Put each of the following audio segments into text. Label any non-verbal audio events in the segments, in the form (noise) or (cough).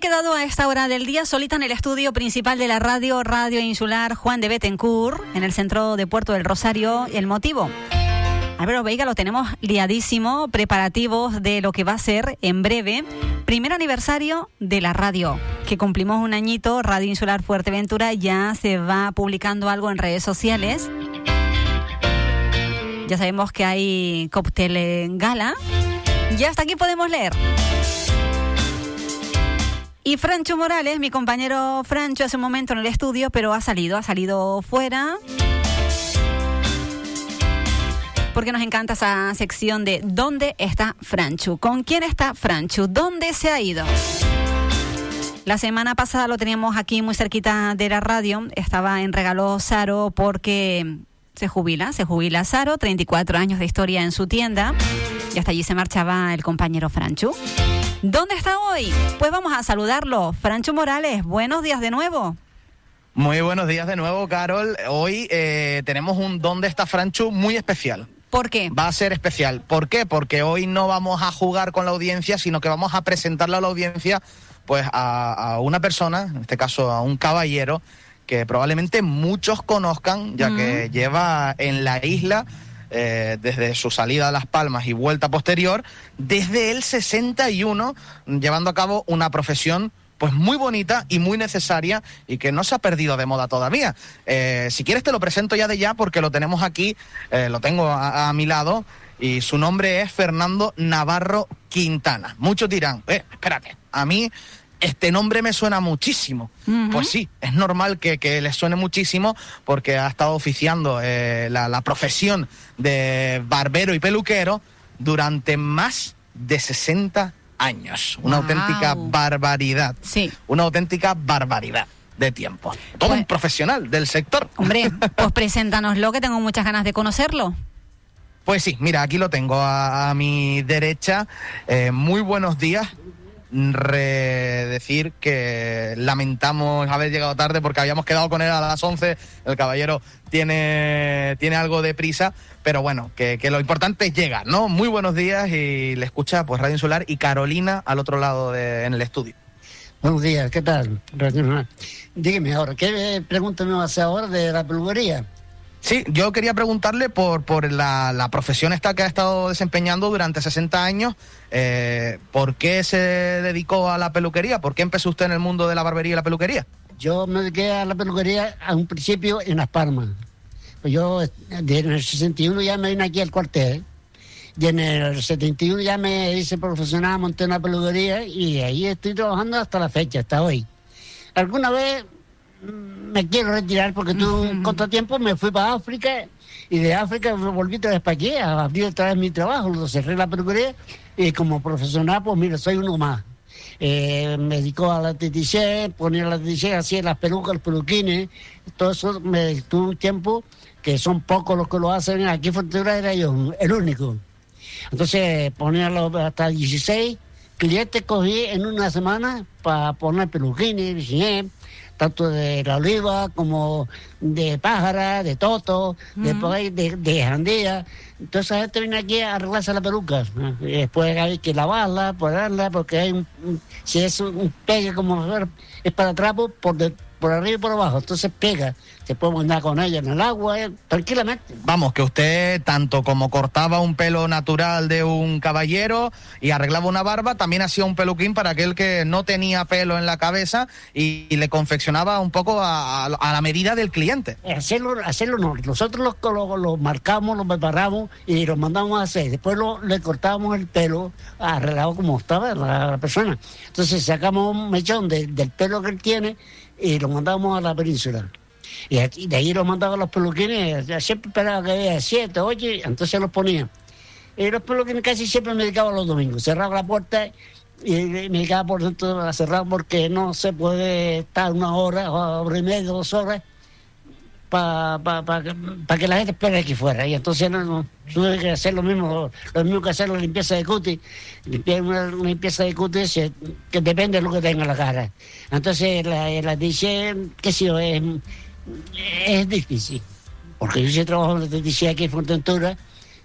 Quedado a esta hora del día solita en el estudio principal de la radio, Radio Insular Juan de Betancourt, en el centro de Puerto del Rosario. ¿El motivo? Álvaro Veiga lo tenemos liadísimo, preparativos de lo que va a ser en breve, primer aniversario de la radio, que cumplimos un añito, Radio Insular Fuerteventura, ya se va publicando algo en redes sociales. Ya sabemos que hay cóctel en gala. Y hasta aquí podemos leer. Y Francho Morales, mi compañero Francho, hace un momento en el estudio, pero ha salido, ha salido fuera. Porque nos encanta esa sección de ¿Dónde está Franchu? ¿Con quién está Franchu? ¿Dónde se ha ido? La semana pasada lo teníamos aquí muy cerquita de la radio. Estaba en regalo Saro porque se jubila, se jubila Saro, 34 años de historia en su tienda. Y hasta allí se marchaba el compañero Franchu. ¿Dónde está hoy? Pues vamos a saludarlo. Francho Morales, buenos días de nuevo. Muy buenos días de nuevo, Carol. Hoy eh, tenemos un ¿Dónde está Francho? muy especial. ¿Por qué? Va a ser especial. ¿Por qué? Porque hoy no vamos a jugar con la audiencia, sino que vamos a presentarle a la audiencia pues a, a una persona, en este caso a un caballero, que probablemente muchos conozcan, ya que lleva en la isla eh, desde su salida a Las Palmas y vuelta posterior, desde el 61, llevando a cabo una profesión pues muy bonita y muy necesaria y que no se ha perdido de moda todavía. Eh, si quieres te lo presento ya de ya porque lo tenemos aquí, eh, lo tengo a, mi lado y su nombre es Fernando Navarro Quintana. Muchos dirán, eh, espérate, a mí este nombre me suena muchísimo. Uh -huh. Pues sí, es normal que, que le suene muchísimo porque ha estado oficiando eh, la, la, profesión de barbero y peluquero durante más de 60 años. Una wow. auténtica barbaridad. Sí. Una auténtica barbaridad de tiempo. Todo pues, un profesional del sector. Hombre, (laughs) pues preséntanoslo que tengo muchas ganas de conocerlo. Pues sí, mira, aquí lo tengo a, a mi derecha. Eh, muy buenos días decir que lamentamos haber llegado tarde porque habíamos quedado con él a las 11. El caballero tiene, tiene algo de prisa, pero bueno, que, que, lo importante es llegar, ¿no? Muy buenos días y le escucha pues Radio Insular y Carolina al otro lado de, en el estudio. Buenos días, ¿qué tal? Dígame ahora, ¿qué pregunta me va a hacer ahora de la peluquería? Sí, yo quería preguntarle por, por la, la, profesión esta que ha estado desempeñando durante 60 años. Eh, ¿Por qué se dedicó a la peluquería? ¿Por qué empezó usted en el mundo de la barbería y la peluquería? Yo me dediqué a la peluquería a un principio en Las Palmas. Pues yo en el 61 ya me vine aquí al cuartel. Y en el 71 ya me hice profesional, monté una peluquería y ahí estoy trabajando hasta la fecha, hasta hoy. Alguna vez me quiero retirar porque tuve un contratiempo, me fui para África y de África me volví otra vez para aquí a abrir otra vez mi trabajo, lo cerré la peluquería y como profesional, pues mira, soy uno más. Eh, me dedicó a la tetiché, ponía la tetiché, hacía las pelucas, los peluquines, todo eso me tuve un tiempo que son pocos los que lo hacen, aquí en Fuerteventura era yo el único. Entonces ponía hasta 16 clientes cogí en una semana para poner peluquines, tanto de la oliva como de pájara, de toto, uh -huh. de, de, de jandía. Entonces la gente viene aquí a arreglarse la peluca. Y después hay que lavarla, ponerla, porque hay un, un, si es un pegue como es para trapo, por, de, por arriba y por abajo, entonces pega. Se puede andar con ella en el agua, eh, tranquilamente. Vamos, que usted, tanto como cortaba un pelo natural de un caballero y arreglaba una barba, también hacía un peluquín para aquel que no tenía pelo en la cabeza y, y le confeccionaba un poco a, a, a, la medida del cliente. Hacerlo, hacerlo no. Nosotros lo, lo, lo marcamos, lo preparamos y lo mandamos a hacer. Después lo, le cortábamos el pelo arreglado como estaba la, la persona. Entonces sacamos un mechón de, del pelo que él tiene y lo mandamos a la península. Y de ahí los mandaba a los peluquines, siempre esperaba que había siete, ocho, entonces los ponía. Y los peluquines casi siempre me dedicaba los domingos, cerraba la puerta y me dedicaba por dentro a cerrar porque no se puede estar una hora, hora y media, dos horas para pa, pa, pa que la gente espere aquí fuera. Y entonces no, no, tuve que hacer lo mismo, lo mismo que hacer la limpieza de cutis. Una, limpieza de cutis que depende de lo que tenga la cara. Entonces la, la dice, qué sé yo, es, es difícil. Porque yo sí trabajo en la dice aquí en Fuerteventura,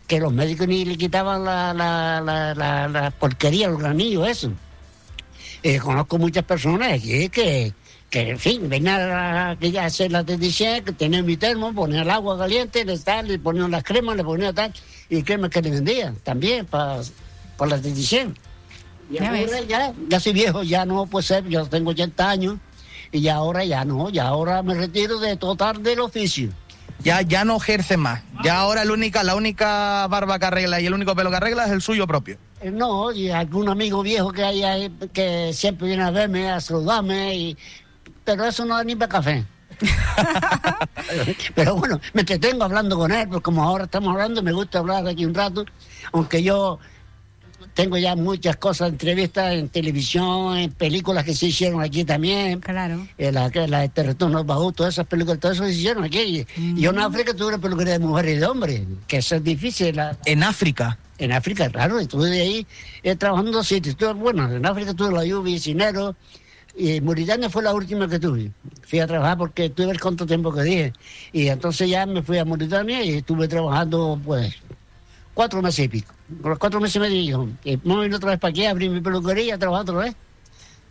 que los médicos ni le quitaban la, la, la, la, la porquería, los granillos, eso. Eh, conozco muchas personas aquí que, que en fin, venían a, a hacer la tendición, que tenían mi termo, ponían el agua caliente, le, tal, le ponían las cremas, le ponían tal, y cremas que le vendían también para, para la tendición. Y Ya ahora ves. ya, ya soy viejo, ya no puede ser, yo tengo 80 años, y ya ahora ya no, ya ahora me retiro de total del oficio. Ya, ya no ejerce más. Ya ahora la única, la única barba que arregla y el único pelo que arregla es el suyo propio. Eh, No, y algún amigo viejo que hay ahí que siempre viene a verme, a saludarme, y, pero eso no da ni para café. (laughs) pero bueno, me entretengo hablando con él, porque como ahora estamos hablando, me gusta hablar aquí un rato, aunque yo tengo ya muchas cosas, entrevistas en televisión, en películas que se hicieron aquí también. Claro. eh, La, la de Baú, todas esas películas, todo eso se hicieron aquí. Y, y yo en África tuve una peluquería de mujeres y de hombres, que eso es difícil. la- En África. en África, claro, estuve de ahí eh, trabajando sitios. Bueno, en África tuve la lluvia, Cinero, y Mauritania fue la última que tuve. Fui a trabajar porque tuve el cuánto tiempo que dije. Y entonces ya me fui a Mauritania y estuve trabajando, pues, cuatro meses y pico. Por los cuatro meses me dijo, y me vine otra vez para aquí, abrí mi peluquería, trabajar otra vez.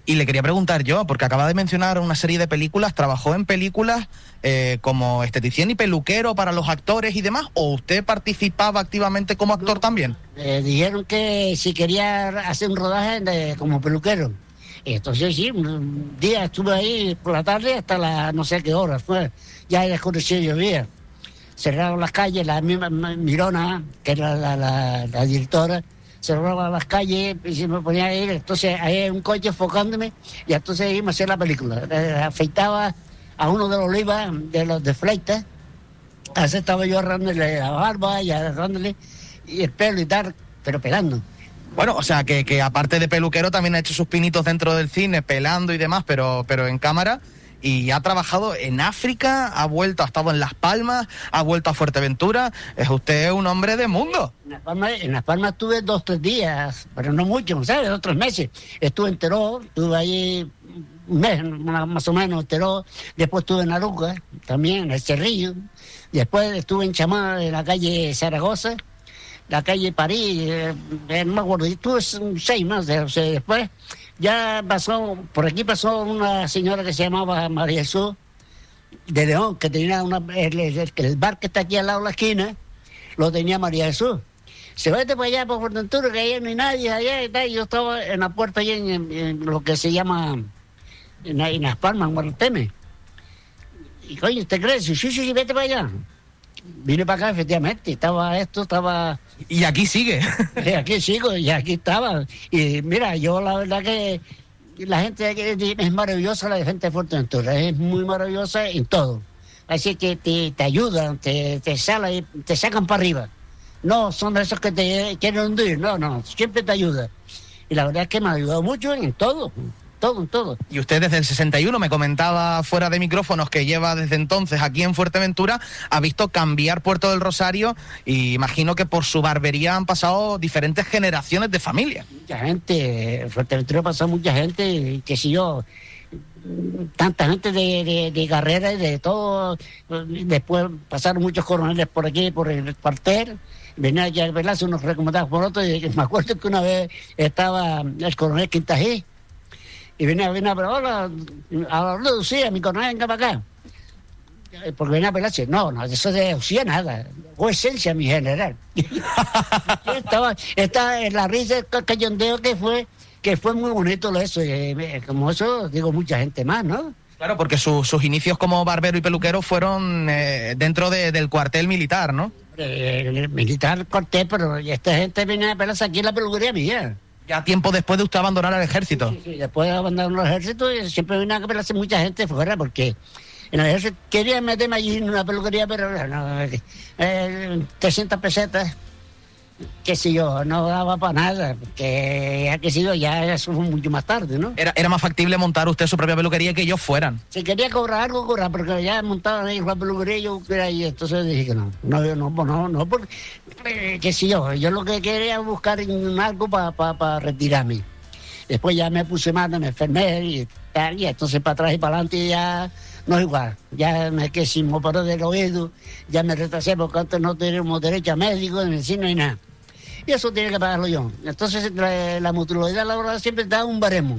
Y le quería preguntar yo, porque acaba de mencionar una serie de películas, ¿trabajó en películas eh, como esteticien y peluquero para los actores y demás? ¿O usted participaba activamente como actor también? Dijeron que si quería hacer un rodaje de- como peluquero. Entonces sí, un día estuve ahí por la tarde hasta la no sé qué hora fue. Ya era llovía. Cerraron las calles, la misma ma- Mirona, que era la, directora, cerraba las calles y se me ponía a ir. Entonces ahí un coche enfocándome y entonces íbamos a hacer la película. Eh, afeitaba a uno de los olivas, de los de Fleita. Así estaba yo agarrándole la barba y agarrándole y el pelo y tal, pero pelando. Bueno, o sea, que, que aparte de peluquero también ha hecho sus pinitos dentro del cine, pelando y demás, pero, pero en cámara. Y ha trabajado en África, ha vuelto, ha estado en Las Palmas, ha vuelto a Fuerteventura. Es usted un hombre de mundo. En Las Palmas, en Las Palmas estuve dos, tres días, pero no mucho, ¿sabes? Dos, tres meses. Estuve en Teró, estuve ahí un mes más o menos en Teró. Después estuve en Aruca, también en el Cerrillo. Después estuve en Chamá, en la calle Zaragoza, la calle París, eh, eh, no me acuerdo. Estuve seis más. o sea, después ya pasó, por aquí pasó una señora que se llamaba María Jesús de León, que tenía una, el, el- bar que está aquí al lado de la esquina, lo tenía María Jesús. Se vete para allá, por Fuerteventura, que allá no hay nadie, allá y Yo estaba en la puerta allá en, lo que se llama, en, la- en Las Palmas, en Guarteme. Y coño, ¿usted cree? Sí, sí, sí, vete para allá. Vine para acá, efectivamente, estaba esto, estaba... Y aquí sigue. (laughs) Y aquí sigo, y aquí estaba. Y mira, yo la verdad que la gente es maravillosa, la gente de Fuerteventura, es muy maravillosa en todo. Así que te, te ayudan, te, te, sale- te sacan para arriba. No son esos que te quieren hundir, no, no, siempre te ayuda. Y la verdad es que me ha ayudado mucho en todo, todo, en todo. Y usted desde el 61 me comentaba fuera de micrófonos que lleva desde entonces aquí en Fuerteventura, ha visto cambiar Puerto del Rosario y imagino que por su barbería han pasado diferentes generaciones de familia. mucha gente, en Fuerteventura pasó mucha gente, y qué sé yo, tanta gente de, de, de carrera y de todo. Después pasaron muchos coroneles por aquí, por el cuartel. Venía ya Velasco, unos recomendados por otros. Y me acuerdo que una vez estaba el coronel Quintají y venía, venía, pero hola, a Lucía, mi coronel, venga para acá. Eh, Porque venía Velázquez, no, no, eso de Lucía nada, o esencia, mi general. (laughs) estaba, estaba en la risa, el cayondeo que fue, que fue muy bonito lo eso, y, eh, como eso, digo, mucha gente más, ¿no? Claro, porque su- sus inicios como barbero y peluquero fueron eh, dentro de- del cuartel militar, ¿no? Eh, el militar corté, pero esta gente venía a pelarse aquí en la peluquería mía. Ya tiempo después de usted abandonar el ejército. Y después de abandonar los ejércitos, y siempre venía a pelarse mucha gente fuera, porque en el ejército querían meterme allí en una peluquería, pero no, eh, 300 pesetas, qué sé yo, no daba para nada, porque ya que sé yo, ya eso fue mucho más tarde, ¿no? Era, era más factible montar usted su propia peluquería que ellos fueran. Si quería cobrar algo, cobrar, porque ya montaban ahí la peluquería, yo quería ir, entonces dije que no, no, yo no, pues no, no, porque, eh, qué sé yo, yo lo que quería es buscar algo para retirarme. Después ya me puse mal, me enfermé y tal, y entonces para atrás y para adelante ya no es igual. Ya me quedé sin me operó del oído, ya me retrasé porque antes no teníamos derecho a médico, de medicina y nada. Y eso tiene que pagarlo yo. Entonces la, la mutualidad laboral siempre da un baremo.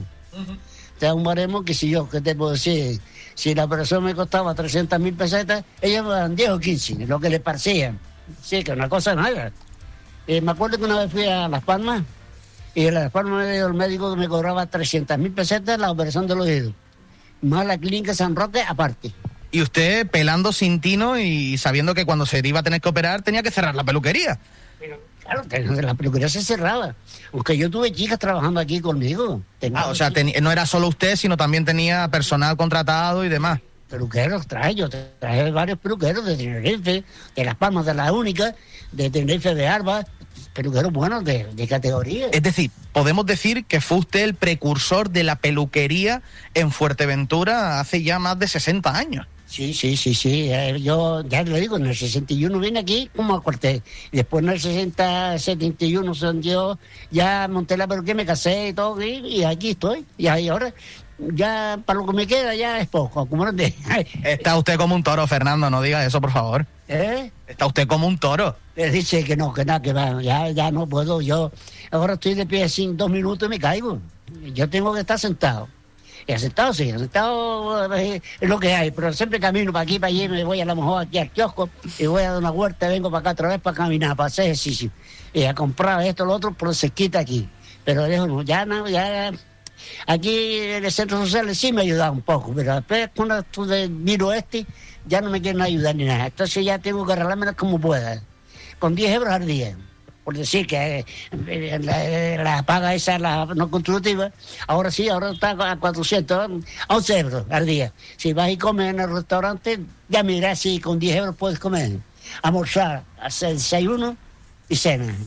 Te da un baremo que si yo, ¿qué te puedo decir? Si la operación me costaba 300 mil pesetas, ellos me dan 10 o 15, lo que les parecía. Sí, que una cosa nada. Eh, me acuerdo que una vez fui a Las Palmas y en Las Palmas el médico que me cobraba 300 mil pesetas la operación del oído. Más la clínica San Roque aparte. Y usted pelando sin tino y sabiendo que cuando se iba a tener que operar tenía que cerrar la peluquería. Claro, la peluquería se cerraba. Aunque yo tuve chicas trabajando aquí conmigo. Tenía Ah, o sea, no era solo usted, sino también tenía personal contratado y demás. peluqueros traje, yo traje varios peluqueros de Tenerife, de Las Palmas de la Única, de Tenerife de Alba, peluqueros buenos de, de categoría. Es decir, podemos decir que fue usted el precursor de la peluquería en Fuerteventura hace ya más de 60 años. Sí, sí, sí, sí. eh, yo ya le digo, en el 61 vine aquí como a. Y después en el 60, 71 son yo, ya monté la peluquería, me casé y todo, y, y aquí estoy. Y ahí ahora, ya para lo que me queda ya es poco, te... (laughs) Está usted como un toro, Fernando, no diga eso, por favor. ¿Eh? Está usted como un toro. Le dice que no, que nada, que va, ya, ya no puedo. Yo ahora estoy de pie sin dos minutos y me caigo. Yo tengo que estar sentado. Y sentado sí, sentado eh, es lo que hay, pero siempre camino para aquí, para allí, me voy a lo mejor aquí al kiosco y voy a dar una vuelta, vengo para acá otra vez para caminar, para hacer ejercicio. Y a comprar esto, lo otro, pero se quita aquí. Pero ya no, ya. Aquí en el centro social sí me ayuda un poco, pero después cuando de miro este, ya no me quieren ayudar ni nada. Entonces ya tengo que arreglármela como pueda con 10 euros al día. Por decir que eh, la, la paga esa, la no contributiva, ahora sí, ahora está a 400, 11 euros al día. Si vas y comes en el restaurante, ya mirás si con 10 euros puedes comer. Almorzar, hacer desayuno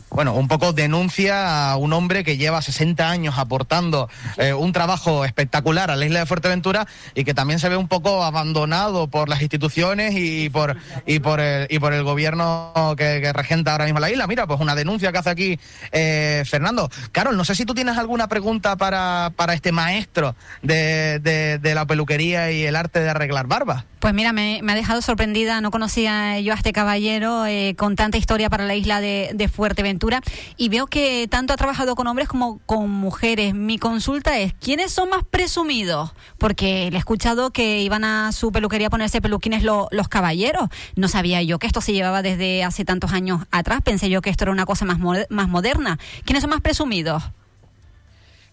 Bueno, un poco denuncia a un hombre que lleva 60 años aportando eh, un trabajo espectacular a la isla de Fuerteventura y que también se ve un poco abandonado por las instituciones y por y por el, y por el gobierno que, que regenta ahora mismo la isla. Mira, pues una denuncia que hace aquí eh, Fernando. Carol, no sé si tú tienes alguna pregunta para, para este maestro de, de- de la peluquería y el arte de arreglar barbas. Pues mira, me, me ha dejado sorprendida, no conocía yo a este caballero eh, con tanta historia para la isla de, de Fuerteventura y veo que tanto ha trabajado con hombres como con mujeres. Mi consulta es, ¿quiénes son más presumidos? Porque le he escuchado que iban a su peluquería a ponerse peluquines lo- los caballeros. No sabía yo que esto se llevaba desde hace tantos años atrás, pensé yo que esto era una cosa más, más moderna. ¿Quiénes son más presumidos?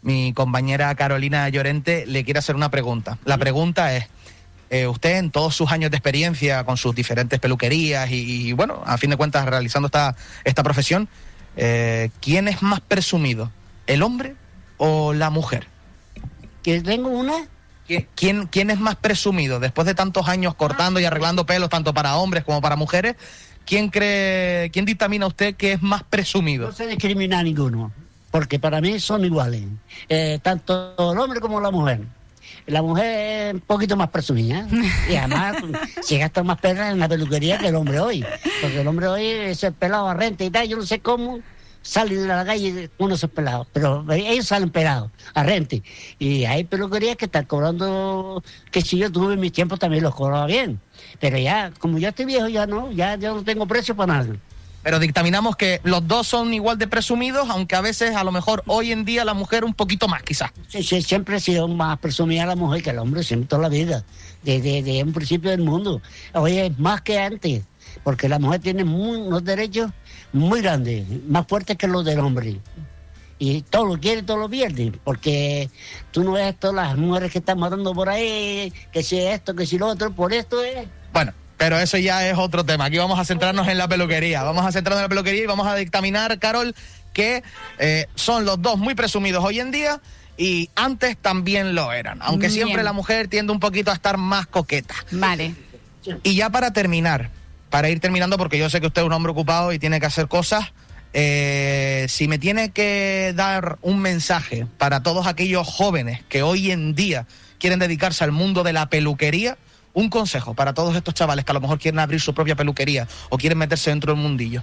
mi compañera Carolina Llorente le quiere hacer una pregunta. La pregunta es, eh, usted en todos sus años de experiencia con sus diferentes peluquerías y, y, bueno, a fin de cuentas realizando esta, esta profesión, eh, ¿quién es más presumido? ¿El hombre o la mujer? Que tengo una, ¿Qui- ¿Quién, ¿Quién es más presumido después de tantos años cortando y arreglando pelos tanto para hombres como para mujeres? ¿Quién cree, quién dictamina usted que es más presumido? no se discrimina a ninguno, porque para mí son iguales, eh, tanto el hombre como la mujer. La mujer es un poquito más presumida y además (laughs) se gasta más perras en la peluquería que el hombre hoy, porque el hombre hoy es el pelado a renta y tal, yo no sé cómo salen de la calle con esos pelados, pero ellos salen pelados a rente y hay peluquerías que están cobrando, que si yo tuve en mis tiempos también los cobraba bien, pero ya, como yo estoy viejo ya no, ya yo no tengo precio para nada. Pero dictaminamos que los dos son igual de presumidos, aunque a veces, a lo mejor, hoy en día la mujer un poquito más, quizás. Sí, sí, siempre ha sido más presumida la mujer que el hombre, siempre toda la vida, desde, desde un principio del mundo. Hoy es más que antes, porque la mujer tiene muy- unos derechos muy grandes, más fuertes que los del hombre. Y todo lo quiere, todo lo pierde, porque tú no ves todas las mujeres que están matando por ahí, que si esto, que si lo otro, por esto es... Bueno, pero eso ya es otro tema. Aquí vamos a centrarnos en la peluquería. Vamos a centrarnos en la peluquería y vamos a dictaminar, Carol, que eh, son los dos muy presumidos hoy en día y antes también lo eran. Aunque Bien. siempre la mujer tiende un poquito a estar más coqueta. Vale. Y ya para terminar, para ir terminando, porque yo sé que usted es un hombre ocupado y tiene que hacer cosas, eh, si me tiene que dar un mensaje para todos aquellos jóvenes que hoy en día quieren dedicarse al mundo de la peluquería, un consejo para todos estos chavales que a lo mejor quieren abrir su propia peluquería o quieren meterse dentro del mundillo.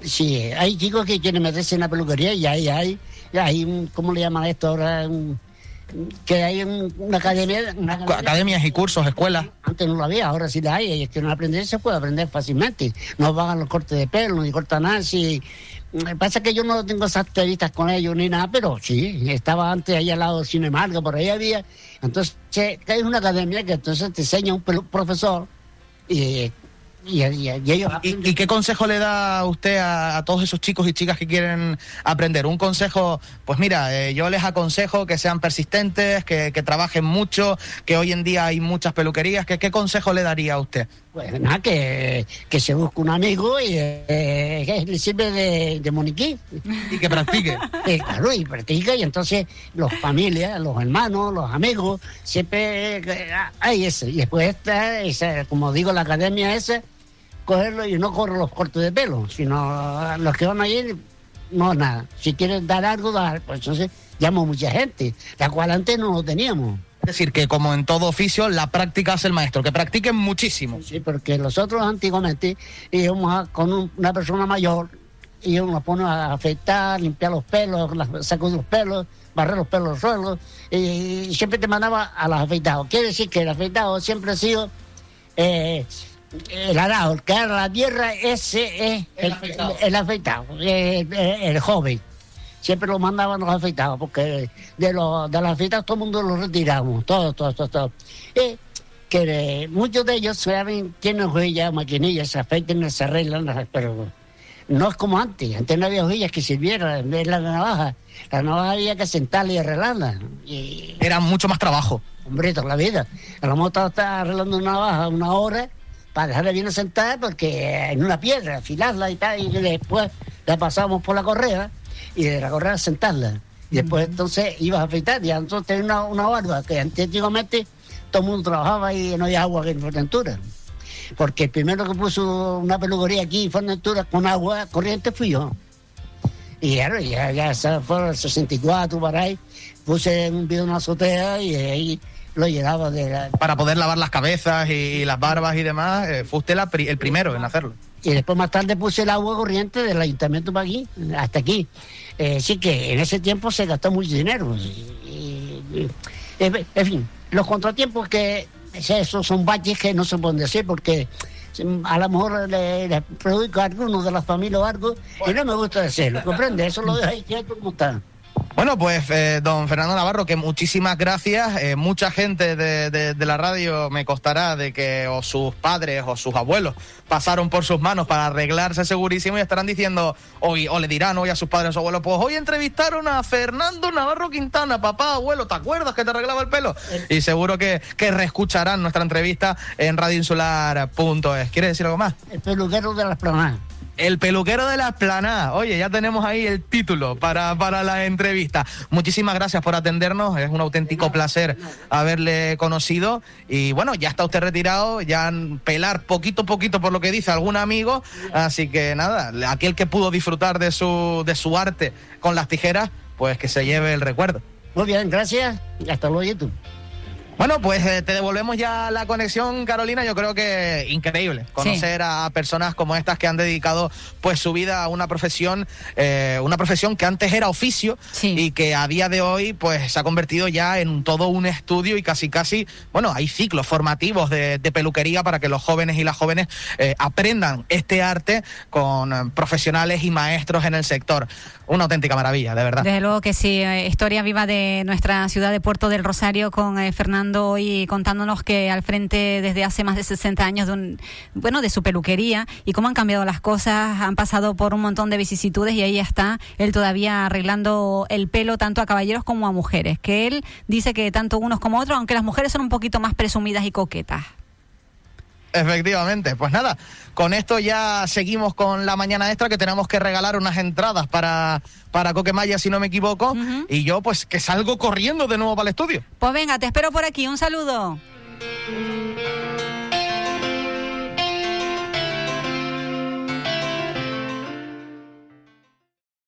Sí, hay chicos que quieren meterse en la peluquería y ahí hay, hay un, ¿cómo le llaman esto ahora? Un- que hay un- una academia, una academia- Academias y cursos, escuelas. Antes no lo había, ahora sí la hay, y es que no aprender se puede aprender fácilmente. No van los cortes de pelo, ni cortan nada, si... Pasa que yo no tengo esas entrevistas con ellos ni nada, pero sí, estaba antes ahí al lado del Cinemarga, por ahí había. Entonces, hay una academia que entonces te enseña un profesor y, y, y- y ellos... ¿Y, y qué consejo le da usted a, a todos esos chicos y chicas que quieren aprender? Un consejo, pues mira, eh, yo les aconsejo que sean persistentes, que, que trabajen mucho, que hoy en día hay muchas peluquerías. que- ¿Qué consejo le daría a usted? Pues nada, que, que se busque un amigo y eh, que le sirve de, de moniquí. Y que practique. (laughs) Eh, claro, y practica, y entonces los familias, los hermanos, los amigos, siempre eh, hay ese. Y después está, esa, como digo, la academia esa, cogerlo y no correr los cortes de pelo, sino los que van a ir, no nada. Si quieren dar algo, dar, pues entonces llamo a mucha gente, la cual antes no lo teníamos. Es decir, que como en todo oficio, la práctica es el maestro, que practiquen muchísimo. Sí, porque nosotros antiguamente íbamos a- con un- una persona mayor y uno nos pone a afeitar, limpiar los pelos, sacudir los pelos, barrer los pelos al suelo y, siempre te mandaba a los afeitados. Quiere decir que el afeitado siempre ha sido eh, el arado, el que ara la tierra, ese es el, el afeitado, el, el- el joven. Siempre lo mandaban los afeitados, porque de los, de los afeitados todo el mundo los retiramos, todos, todos, todos. todos. Y que muchos de ellos saben, tienen hojillas, maquinillas, se afeitan, se arreglan, pero no es como antes. Antes no había hojillas que sirvieran, de la navaja. La navaja había que sentarla y arreglarla. Y, Era mucho más trabajo. hombre, toda la vida. A lo mejor estaba- estaba arreglando una navaja una hora para dejarla bien sentada, porque en una piedra, afilarla y tal, y después la pasábamos por la correa y de la correa sentarla. Y después entonces ibas a afeitar, y entonces tenía una, una barba que antiguamente todo el mundo trabajaba y no había agua en Fuerteventura. Porque el primero que puso una peluquería aquí en Fuerteventura con agua corriente fui yo. Y claro, ya, ya se fue el 64 para ahí, puse un video en una azotea y ahí lo llenaba de la... Para poder lavar las cabezas y, las barbas y demás, eh, fue usted la pri- el primero en hacerlo. Y después más tarde puse el agua corriente del ayuntamiento para aquí, hasta aquí. Eh, sí que en ese tiempo se gastó mucho dinero. Y- y- en fin, los contratiempos que esos son baches que no se pueden decir porque mm, a lo mejor le, le produzco a alguno de la familia o algo y no me gusta decirlo, ¿comprende? Eso lo dejo ahí quieto como está. Bueno, pues eh, don Fernando Navarro, que muchísimas gracias. Eh, mucha gente de, de- de la radio me costará de que o sus padres o sus abuelos pasaron por sus manos para arreglarse segurísimo y estarán diciendo, hoy, o le dirán hoy a sus padres o abuelos, pues hoy entrevistaron a Fernando Navarro Quintana, papá, abuelo, ¿te acuerdas que te arreglaba el pelo? Y seguro que, que reescucharán nuestra entrevista en radioinsular.es. ¿Quieres decir algo más? El peluquero de las planadas. El peluquero de la esplanada. Oye, ya tenemos ahí el título para, para la entrevista. Muchísimas gracias por atendernos. Es un auténtico placer haberle conocido. Y bueno, ya está usted retirado, ya pelar poquito a poquito por lo que dice algún amigo. Así que nada, aquel que pudo disfrutar de su, de su arte con las tijeras, pues que se lleve el recuerdo. Muy bien, gracias. Hasta luego, YouTube. Bueno, pues eh, te devolvemos ya la conexión, Carolina. Yo creo que increíble conocer a personas como estas que han dedicado pues su vida a una profesión, eh, una profesión que antes era oficio Sí. y que a día de hoy pues se ha convertido ya en todo un estudio y casi casi, bueno, hay ciclos formativos de, de peluquería para que los jóvenes y las jóvenes eh, aprendan este arte con eh, profesionales y maestros en el sector. Una auténtica maravilla, de verdad. Desde luego que sí, eh, historia viva de nuestra ciudad de Puerto del Rosario con eh, Fernando hoy contándonos que al frente desde hace más de 60 años de un, bueno, de su peluquería y cómo han cambiado las cosas, han pasado por un montón de vicisitudes y ahí está él todavía arreglando el pelo tanto a caballeros como a mujeres, que él dice que tanto unos como otros, aunque las mujeres son un poquito más presumidas y coquetas. Efectivamente, pues nada, con esto ya seguimos con la mañana extra que tenemos que regalar unas entradas para, para Coquemaya, si no me equivoco, y yo pues que salgo corriendo de nuevo para el estudio. Pues venga, te espero por aquí, un saludo.